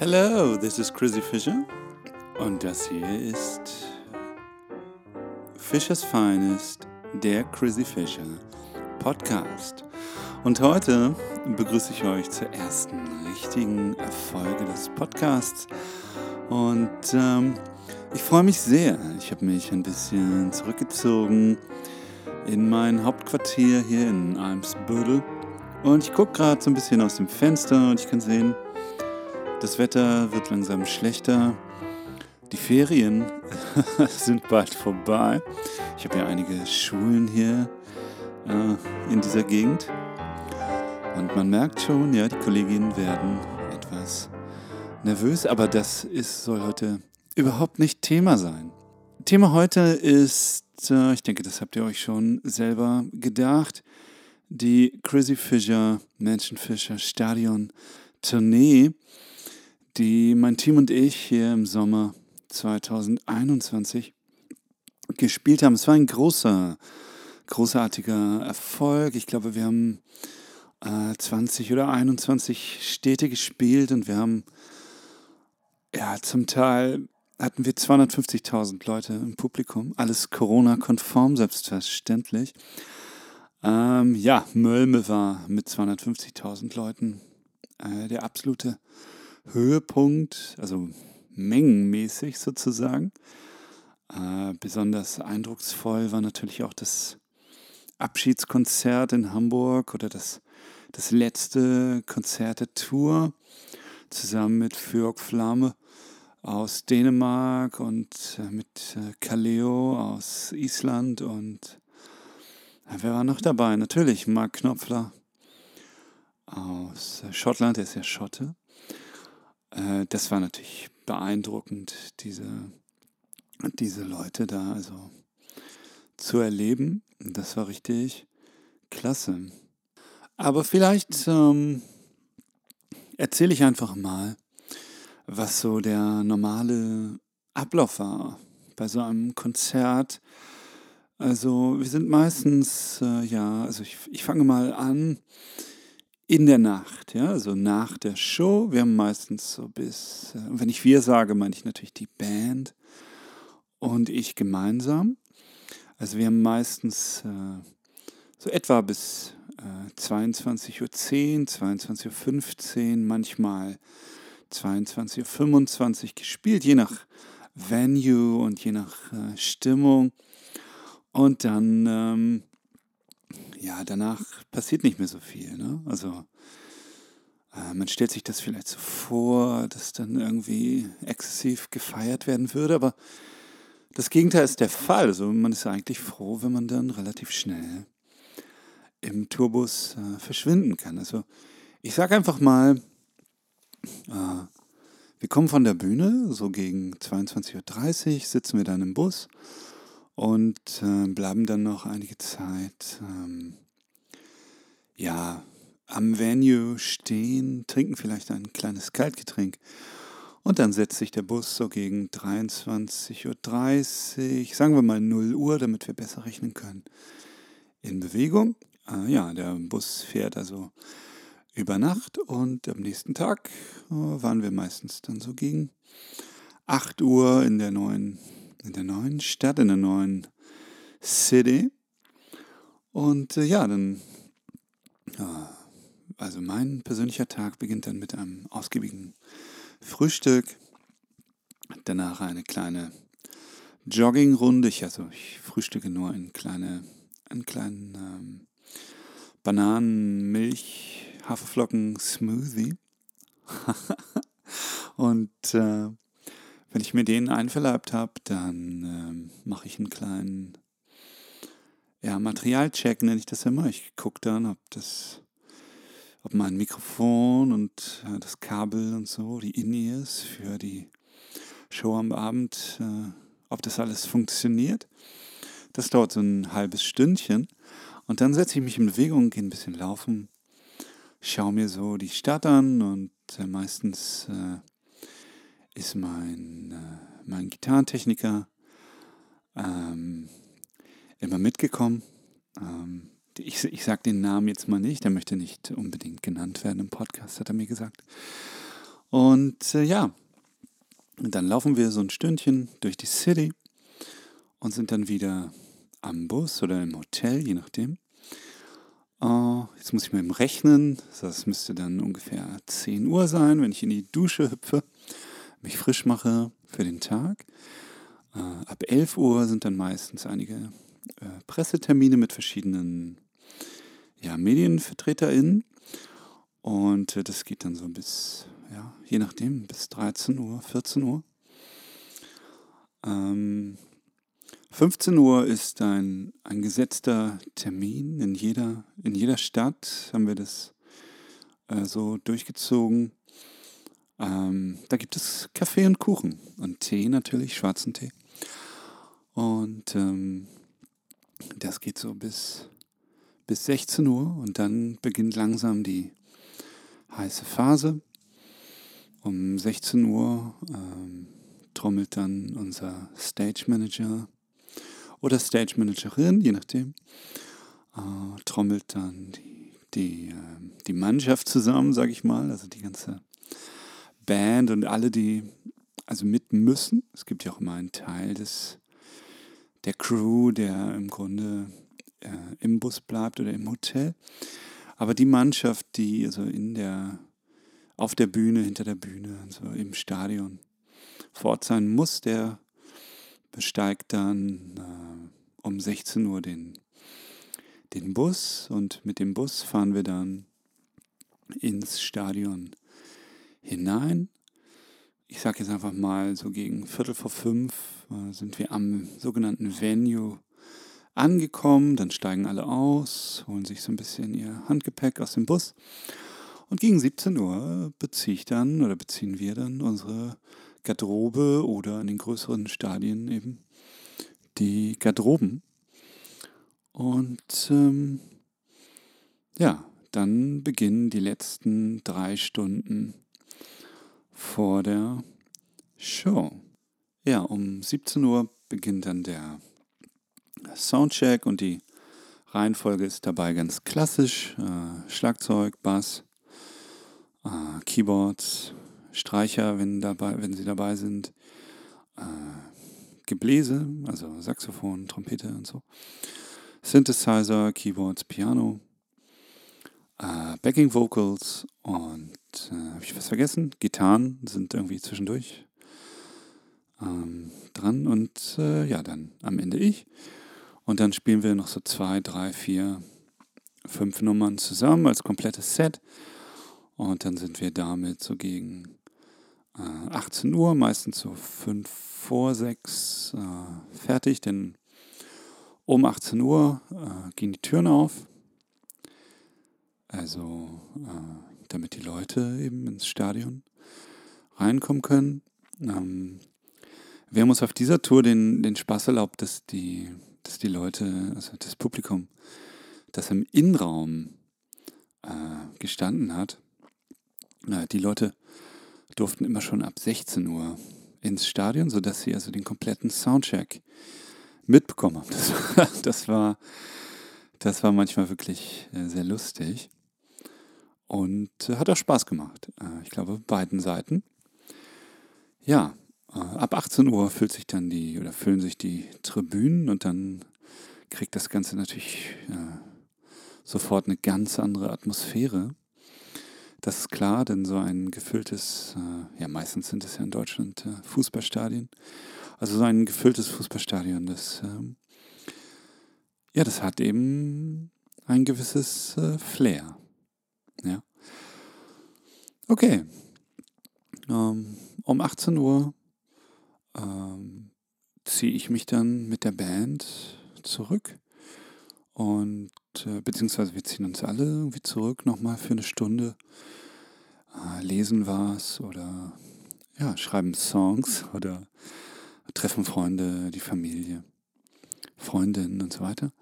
Hello, this is Chrissy Fisher und das hier ist Fischers Finest, der Chrissy Fisher Podcast. Und heute begrüße ich euch zur ersten richtigen Folge des Podcasts. Und ähm, ich freue mich sehr. Ich habe mich ein bisschen zurückgezogen in mein Hauptquartier hier in Eimsbüttel. Und ich gucke gerade so ein bisschen aus dem Fenster und ich kann sehen, das Wetter wird langsam schlechter. Die Ferien sind bald vorbei. Ich habe ja einige Schulen hier äh, in dieser Gegend. Und man merkt schon, ja, die Kolleginnen werden etwas nervös, aber das ist, soll heute überhaupt nicht Thema sein. Thema heute ist, äh, ich denke, das habt ihr euch schon selber gedacht, die Crazy Fisher, Menschenfischer Stadion Tournee, die mein Team und ich hier im Sommer 2021 gespielt haben. Es war ein großer, großartiger Erfolg. Ich glaube, wir haben äh, 20 oder 21 Städte gespielt und wir haben ja zum Teil hatten wir 250.000 Leute im Publikum. Alles Corona-konform, selbstverständlich. Ähm, ja, Mölme war mit 250.000 Leuten äh, der absolute Höhepunkt, also mengenmäßig sozusagen. Äh, besonders eindrucksvoll war natürlich auch das Abschiedskonzert in Hamburg oder das, das letzte Konzert der Tour zusammen mit Fjörg Flamme aus Dänemark und äh, mit äh, Kaleo aus Island und Wer war noch dabei? Natürlich Mark Knopfler aus Schottland, der ist ja Schotte. Äh, das war natürlich beeindruckend, diese, diese Leute da also zu erleben. Das war richtig klasse. Aber vielleicht ähm, erzähle ich einfach mal, was so der normale Ablauf war bei so einem Konzert also wir sind meistens, äh, ja, also ich, ich fange mal an in der Nacht, ja, also nach der Show. Wir haben meistens so bis, äh, wenn ich wir sage, meine ich natürlich die Band und ich gemeinsam. Also wir haben meistens äh, so etwa bis äh, 22.10 Uhr, 22.15 Uhr, manchmal 22.25 Uhr gespielt, je nach Venue und je nach äh, Stimmung. Und dann, ähm, ja, danach passiert nicht mehr so viel. Ne? Also äh, man stellt sich das vielleicht so vor, dass dann irgendwie exzessiv gefeiert werden würde, aber das Gegenteil ist der Fall. Also man ist eigentlich froh, wenn man dann relativ schnell im Tourbus äh, verschwinden kann. Also ich sage einfach mal, äh, wir kommen von der Bühne, so gegen 22.30 Uhr sitzen wir dann im Bus und äh, bleiben dann noch einige Zeit ähm, ja, am Venue stehen, trinken vielleicht ein kleines Kaltgetränk und dann setzt sich der Bus so gegen 23.30 Uhr, sagen wir mal 0 Uhr, damit wir besser rechnen können, in Bewegung. Äh, ja, der Bus fährt also über Nacht und am nächsten Tag äh, waren wir meistens dann so gegen 8 Uhr in der neuen in der neuen Stadt, in der neuen City. Und äh, ja, dann, ja, also mein persönlicher Tag beginnt dann mit einem ausgiebigen Frühstück, danach eine kleine Joggingrunde. Ich, also ich frühstücke nur in kleine, einen kleinen ähm, Bananen, Milch, Haferflocken, Smoothie. und äh, wenn ich mir den einverleibt habe, dann ähm, mache ich einen kleinen ja, Materialcheck, nenne ich das immer. Ich gucke dann, ob das, ob mein Mikrofon und äh, das Kabel und so, die In-Ears für die Show am Abend, äh, ob das alles funktioniert. Das dauert so ein halbes Stündchen. Und dann setze ich mich in Bewegung, gehe ein bisschen laufen, schaue mir so die Stadt an und äh, meistens äh, ist mein, äh, mein Gitarrentechniker ähm, immer mitgekommen. Ähm, ich ich sage den Namen jetzt mal nicht, der möchte nicht unbedingt genannt werden im Podcast, hat er mir gesagt. Und äh, ja, dann laufen wir so ein Stündchen durch die City und sind dann wieder am Bus oder im Hotel, je nachdem. Uh, jetzt muss ich mal eben rechnen. Das müsste dann ungefähr 10 Uhr sein, wenn ich in die Dusche hüpfe, mich frisch mache für den Tag. Uh, ab 11 Uhr sind dann meistens einige uh, Pressetermine mit verschiedenen ja, MedienvertreterInnen. Und äh, das geht dann so bis, ja, je nachdem, bis 13 Uhr, 14 Uhr. Ähm, 15 Uhr ist ein, ein gesetzter Termin. In jeder, in jeder Stadt haben wir das äh, so durchgezogen. Ähm, da gibt es Kaffee und Kuchen und Tee natürlich, schwarzen Tee. Und ähm, das geht so bis, bis 16 Uhr und dann beginnt langsam die heiße Phase. Um 16 Uhr ähm, trommelt dann unser Stage Manager oder Stage Managerin, je nachdem, äh, trommelt dann die, die, äh, die Mannschaft zusammen, sage ich mal, also die ganze Band und alle, die also mit müssen. Es gibt ja auch immer einen Teil des, der Crew, der im Grunde äh, im Bus bleibt oder im Hotel. Aber die Mannschaft, die also in der, auf der Bühne, hinter der Bühne, also im Stadion vor Ort sein muss, der besteigt dann äh, um 16 Uhr den, den Bus und mit dem Bus fahren wir dann ins Stadion hinein. Ich sage jetzt einfach mal, so gegen Viertel vor fünf äh, sind wir am sogenannten Venue angekommen, dann steigen alle aus, holen sich so ein bisschen ihr Handgepäck aus dem Bus. Und gegen 17 Uhr beziehe ich dann oder beziehen wir dann unsere Garderobe oder in den größeren Stadien eben die Garderoben. Und ähm, ja, dann beginnen die letzten drei Stunden vor der Show. Ja, um 17 Uhr beginnt dann der Soundcheck und die Reihenfolge ist dabei ganz klassisch. Äh, Schlagzeug, Bass, äh, Keyboards, Streicher, wenn, dabei, wenn sie dabei sind, äh, Gebläse, also Saxophon, Trompete und so, Synthesizer, Keyboards, Piano, äh, Backing Vocals und äh, habe ich was vergessen? Gitarren sind irgendwie zwischendurch ähm, dran und äh, ja, dann am Ende ich. Und dann spielen wir noch so zwei, drei, vier, fünf Nummern zusammen als komplettes Set. Und dann sind wir damit so gegen äh, 18 Uhr, meistens so 5 vor 6 äh, fertig, denn um 18 Uhr äh, gehen die Türen auf. Also äh, damit die Leute eben ins Stadion reinkommen können. Ähm, wir haben uns auf dieser Tour den, den Spaß erlaubt, dass die dass die Leute, also das Publikum, das im Innenraum äh, gestanden hat, äh, die Leute durften immer schon ab 16 Uhr ins Stadion, sodass sie also den kompletten Soundcheck mitbekommen haben. Das, das war, das war manchmal wirklich äh, sehr lustig und äh, hat auch Spaß gemacht. Äh, ich glaube, beiden Seiten. Ja, äh, ab 18 Uhr füllt sich dann die oder füllen sich die Tribünen und dann kriegt das Ganze natürlich äh, sofort eine ganz andere Atmosphäre. Das ist klar, denn so ein gefülltes, äh, ja meistens sind es ja in Deutschland äh, Fußballstadien, also so ein gefülltes Fußballstadion, das, ähm, ja, das hat eben ein gewisses Flair. Ja. Okay. Ähm, um 18 Uhr ähm, ziehe ich mich dann mit der Band zurück und äh, beziehungsweise wir ziehen uns alle irgendwie zurück nochmal für eine Stunde, äh, lesen was oder ja, schreiben Songs oder treffen Freunde, die Familie, Freundinnen und so weiter.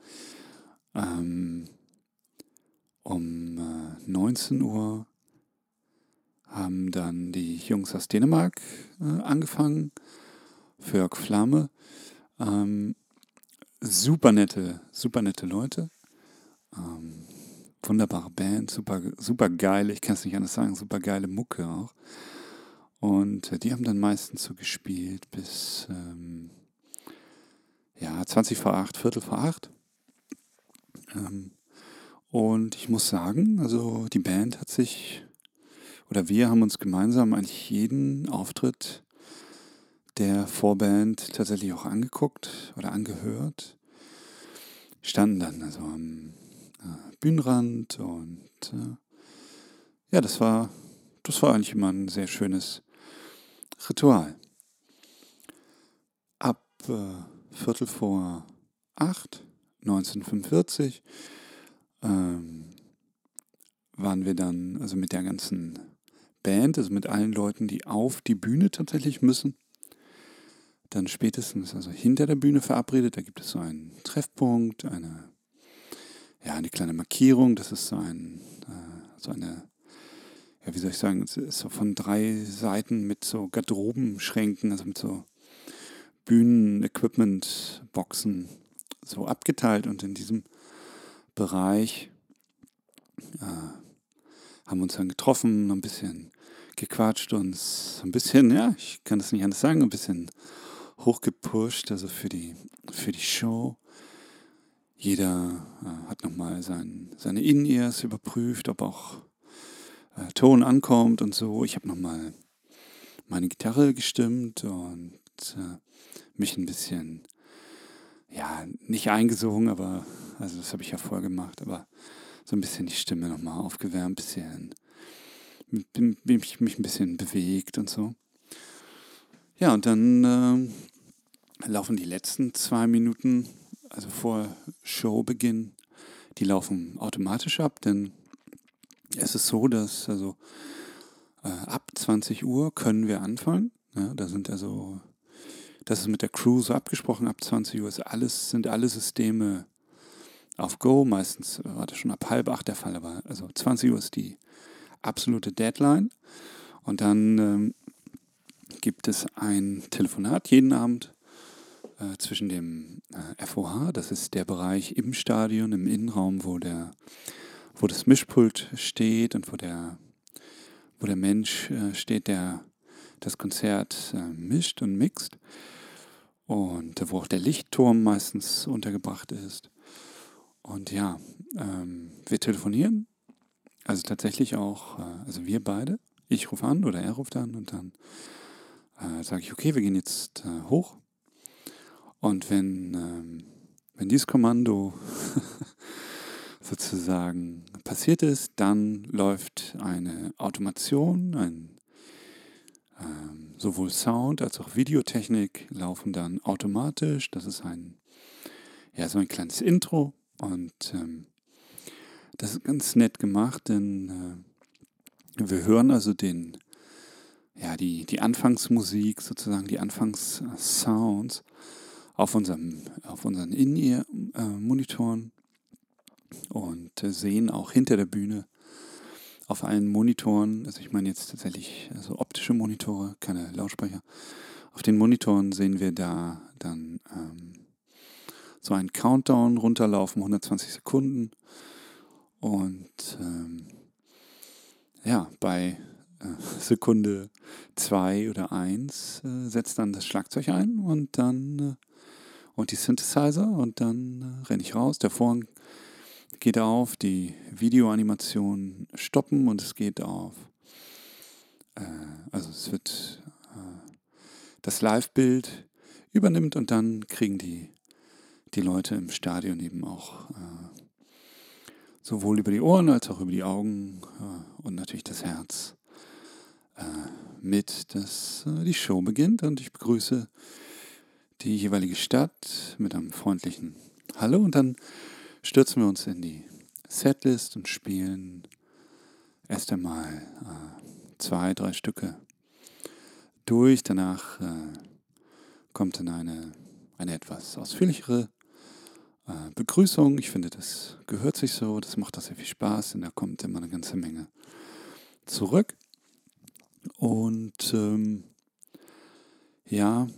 Ähm, um äh, 19 Uhr haben dann die Jungs aus Dänemark äh, angefangen Jörg Flamme. Ähm, super nette, super nette Leute. Ähm, wunderbare Band, super, super geile, ich kann es nicht anders sagen, super geile Mucke auch. Und äh, die haben dann meistens so gespielt bis ähm, ja, 20 vor 8, Viertel vor 8. Ähm, und ich muss sagen, also die Band hat sich, oder wir haben uns gemeinsam eigentlich jeden Auftritt der Vorband tatsächlich auch angeguckt oder angehört. Standen dann also am äh, Bühnenrand und äh, ja, das war, das war eigentlich immer ein sehr schönes Ritual. Ab äh, Viertel vor acht, 1945, ähm, waren wir dann also mit der ganzen Band, also mit allen Leuten, die auf die Bühne tatsächlich müssen, dann spätestens also hinter der Bühne verabredet. Da gibt es so einen Treffpunkt, eine, ja, eine kleine Markierung. Das ist so, ein, äh, so eine, ja, wie soll ich sagen, so von drei Seiten mit so Garderobenschränken, also mit so Bühnen-Equipment-Boxen so abgeteilt. Und in diesem Bereich äh, haben uns dann getroffen, ein bisschen gequatscht, uns ein bisschen, ja, ich kann das nicht anders sagen, ein bisschen hochgepusht, also für die, für die Show. Jeder äh, hat nochmal sein, seine In-Ears überprüft, ob auch äh, Ton ankommt und so. Ich habe nochmal meine Gitarre gestimmt und äh, mich ein bisschen, ja, nicht eingesungen, aber, also das habe ich ja vorher gemacht, aber so ein bisschen die Stimme nochmal aufgewärmt, ein bisschen, mich, mich ein bisschen bewegt und so. Ja, und dann äh, laufen die letzten zwei Minuten, also vor Showbeginn, die laufen automatisch ab, denn es ist so, dass also äh, ab 20 Uhr können wir anfangen. Ja, da sind also, das ist mit der Crew so abgesprochen, ab 20 Uhr ist alles, sind alle Systeme auf Go. Meistens war das schon ab halb acht der Fall, aber also 20 Uhr ist die absolute Deadline. Und dann ähm, gibt es ein Telefonat jeden Abend äh, zwischen dem äh, FOH, das ist der Bereich im Stadion, im Innenraum, wo, der, wo das Mischpult steht und wo der, wo der Mensch äh, steht, der das Konzert äh, mischt und mixt und wo auch der Lichtturm meistens untergebracht ist. Und ja, ähm, wir telefonieren, also tatsächlich auch, äh, also wir beide. Ich rufe an oder er ruft an und dann äh, sage ich, okay, wir gehen jetzt äh, hoch. Und wenn, ähm, wenn dieses Kommando sozusagen passiert ist, dann läuft eine Automation, ein, ähm, sowohl Sound als auch Videotechnik laufen dann automatisch. Das ist ein, ja, so ein kleines Intro und ähm, das ist ganz nett gemacht, denn äh, wir hören also den ja, die, die Anfangsmusik, sozusagen die Anfangssounds auf, unserem, auf unseren In-Ear-Monitoren und sehen auch hinter der Bühne auf allen Monitoren, also ich meine jetzt tatsächlich also optische Monitore, keine Lautsprecher, auf den Monitoren sehen wir da dann ähm, so einen Countdown runterlaufen, 120 Sekunden. Und ähm, ja, bei äh, Sekunde zwei oder eins äh, setzt dann das Schlagzeug ein und dann äh, und die Synthesizer und dann renne ich raus. Der Vorhang geht auf, die Videoanimation stoppen und es geht auf. also es wird das Live-Bild übernimmt und dann kriegen die, die Leute im Stadion eben auch sowohl über die Ohren als auch über die Augen und natürlich das Herz äh, mit, dass äh, die Show beginnt und ich begrüße die jeweilige Stadt mit einem freundlichen Hallo und dann stürzen wir uns in die Setlist und spielen erst einmal äh, zwei, drei Stücke durch. Danach äh, kommt dann eine, eine etwas ausführlichere äh, Begrüßung. Ich finde, das gehört sich so, das macht auch sehr viel Spaß und da kommt immer eine ganze Menge zurück. Und ähm, ja,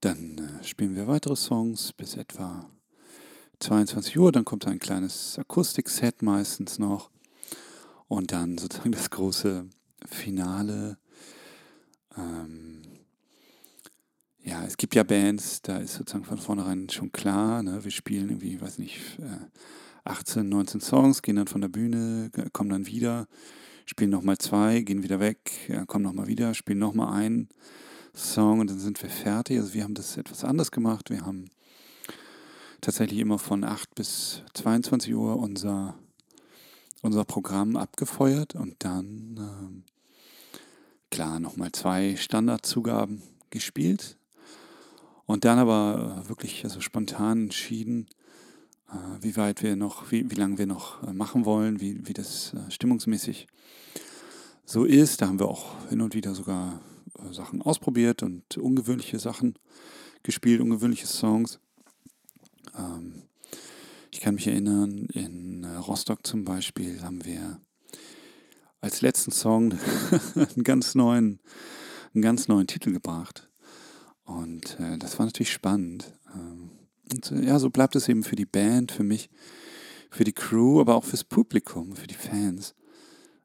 dann äh, spielen wir weitere Songs bis etwa 22 Uhr. Dann kommt ein kleines Akustikset meistens noch. Und dann sozusagen das große Finale Ähm, ja, es gibt ja Bands, da ist sozusagen von vornherein schon klar, ne, wir spielen irgendwie, weiß nicht, 18, äh, 19 Songs, gehen dann von der Bühne, kommen dann wieder, spielen nochmal zwei, gehen wieder weg, kommen nochmal wieder, spielen nochmal einen Song und dann sind wir fertig. Also wir haben das etwas anders gemacht. Wir haben tatsächlich immer von 8 bis 22 Uhr unser, unser Programm abgefeuert und dann, ähm, klar, nochmal zwei Standardzugaben gespielt und dann aber äh, wirklich also spontan entschieden, äh, wie weit wir noch, wie, wie lange wir noch äh, machen wollen, wie, wie das stimmungsmäßig so ist. Da haben wir auch hin und wieder sogar Sachen ausprobiert und ungewöhnliche Sachen gespielt, ungewöhnliche Songs. Ähm, ich kann mich erinnern, in äh, Rostock zum Beispiel haben wir als letzten Song einen ganz neuen, einen ganz neuen Titel gebracht. Und äh, das war natürlich spannend. Ähm, und äh, ja, so bleibt es eben für die Band, für mich, für die Crew, aber auch fürs Publikum, für die Fans.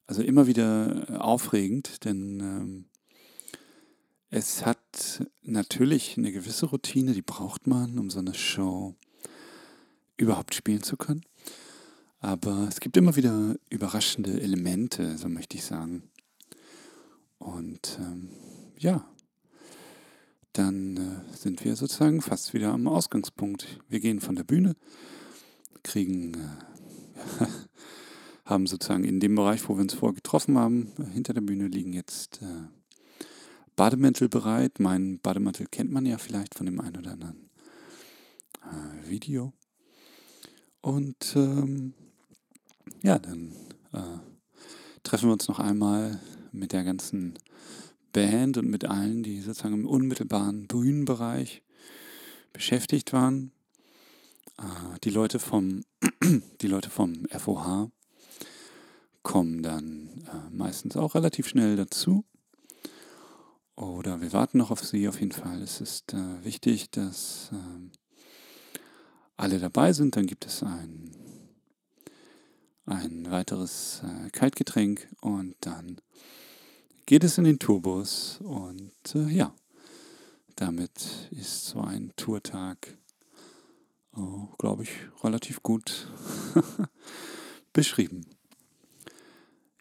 Also immer wieder äh, aufregend, denn ähm, es hat natürlich eine gewisse Routine, die braucht man, um so eine Show überhaupt spielen zu können. Aber es gibt immer wieder überraschende Elemente, so möchte ich sagen. Und ähm, ja, dann äh, sind wir sozusagen fast wieder am Ausgangspunkt. Wir gehen von der Bühne, kriegen, äh, haben sozusagen in dem Bereich, wo wir uns vorher getroffen haben, hinter der Bühne liegen jetzt äh, Bademantel bereit. Mein Bademantel kennt man ja vielleicht von dem einen oder anderen äh, Video. Und ähm, ja, dann äh, treffen wir uns noch einmal mit der ganzen Band und mit allen, die sozusagen im unmittelbaren Bühnenbereich beschäftigt waren. Äh, die Leute vom, die Leute vom FOH kommen dann äh, meistens auch relativ schnell dazu. Oder wir warten noch auf Sie auf jeden Fall. Es ist äh, wichtig, dass äh, alle dabei sind. Dann gibt es ein, ein weiteres äh, Kaltgetränk und dann geht es in den Tourbus. Und äh, ja, damit ist so ein Tourtag, oh, glaube ich, relativ gut beschrieben.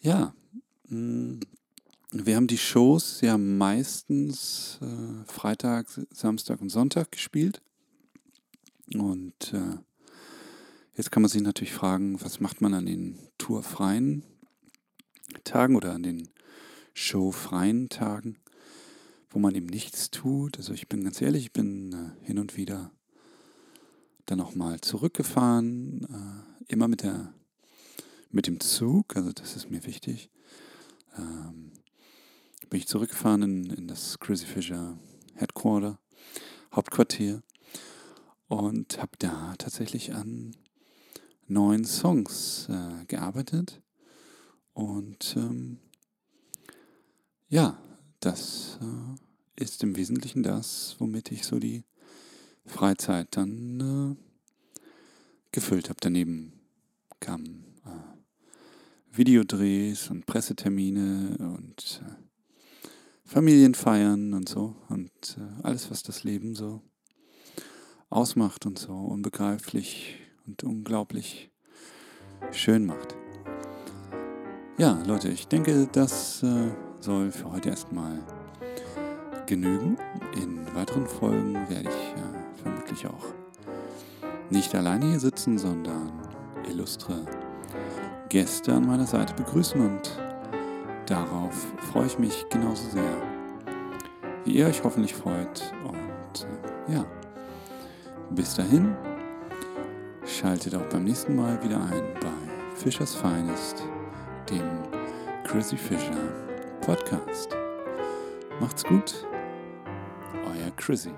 Ja, mh, mm, wir haben die Shows ja meistens äh, Freitag, Samstag und Sonntag gespielt. Und äh, jetzt kann man sich natürlich fragen, was macht man an den tourfreien Tagen oder an den showfreien Tagen, wo man eben nichts tut. Also ich bin ganz ehrlich, ich bin äh, hin und wieder dann auch mal zurückgefahren, äh, immer mit der mit dem Zug, also das ist mir wichtig. Ähm, bin ich zurückgefahren in, in das Chrissy Fisher Headquarter, Hauptquartier und habe da tatsächlich an neuen Songs äh, gearbeitet. Und ähm, ja, das äh, ist im Wesentlichen das, womit ich so die Freizeit dann äh, gefüllt habe. Daneben kamen äh, Videodrehs und Pressetermine und äh, Familienfeiern und so und äh, alles, was das Leben so ausmacht und so unbegreiflich und unglaublich schön macht. Ja, Leute, ich denke, das äh, soll für heute erstmal genügen. In weiteren Folgen werde ich äh, vermutlich auch nicht alleine hier sitzen, sondern illustre Gäste an meiner Seite begrüßen und Darauf freue ich mich genauso sehr, wie ihr euch hoffentlich freut. Und äh, ja, bis dahin, schaltet auch beim nächsten Mal wieder ein bei Fischers Finest, dem Chrissy Fisher Podcast. Macht's gut, euer Chrissy.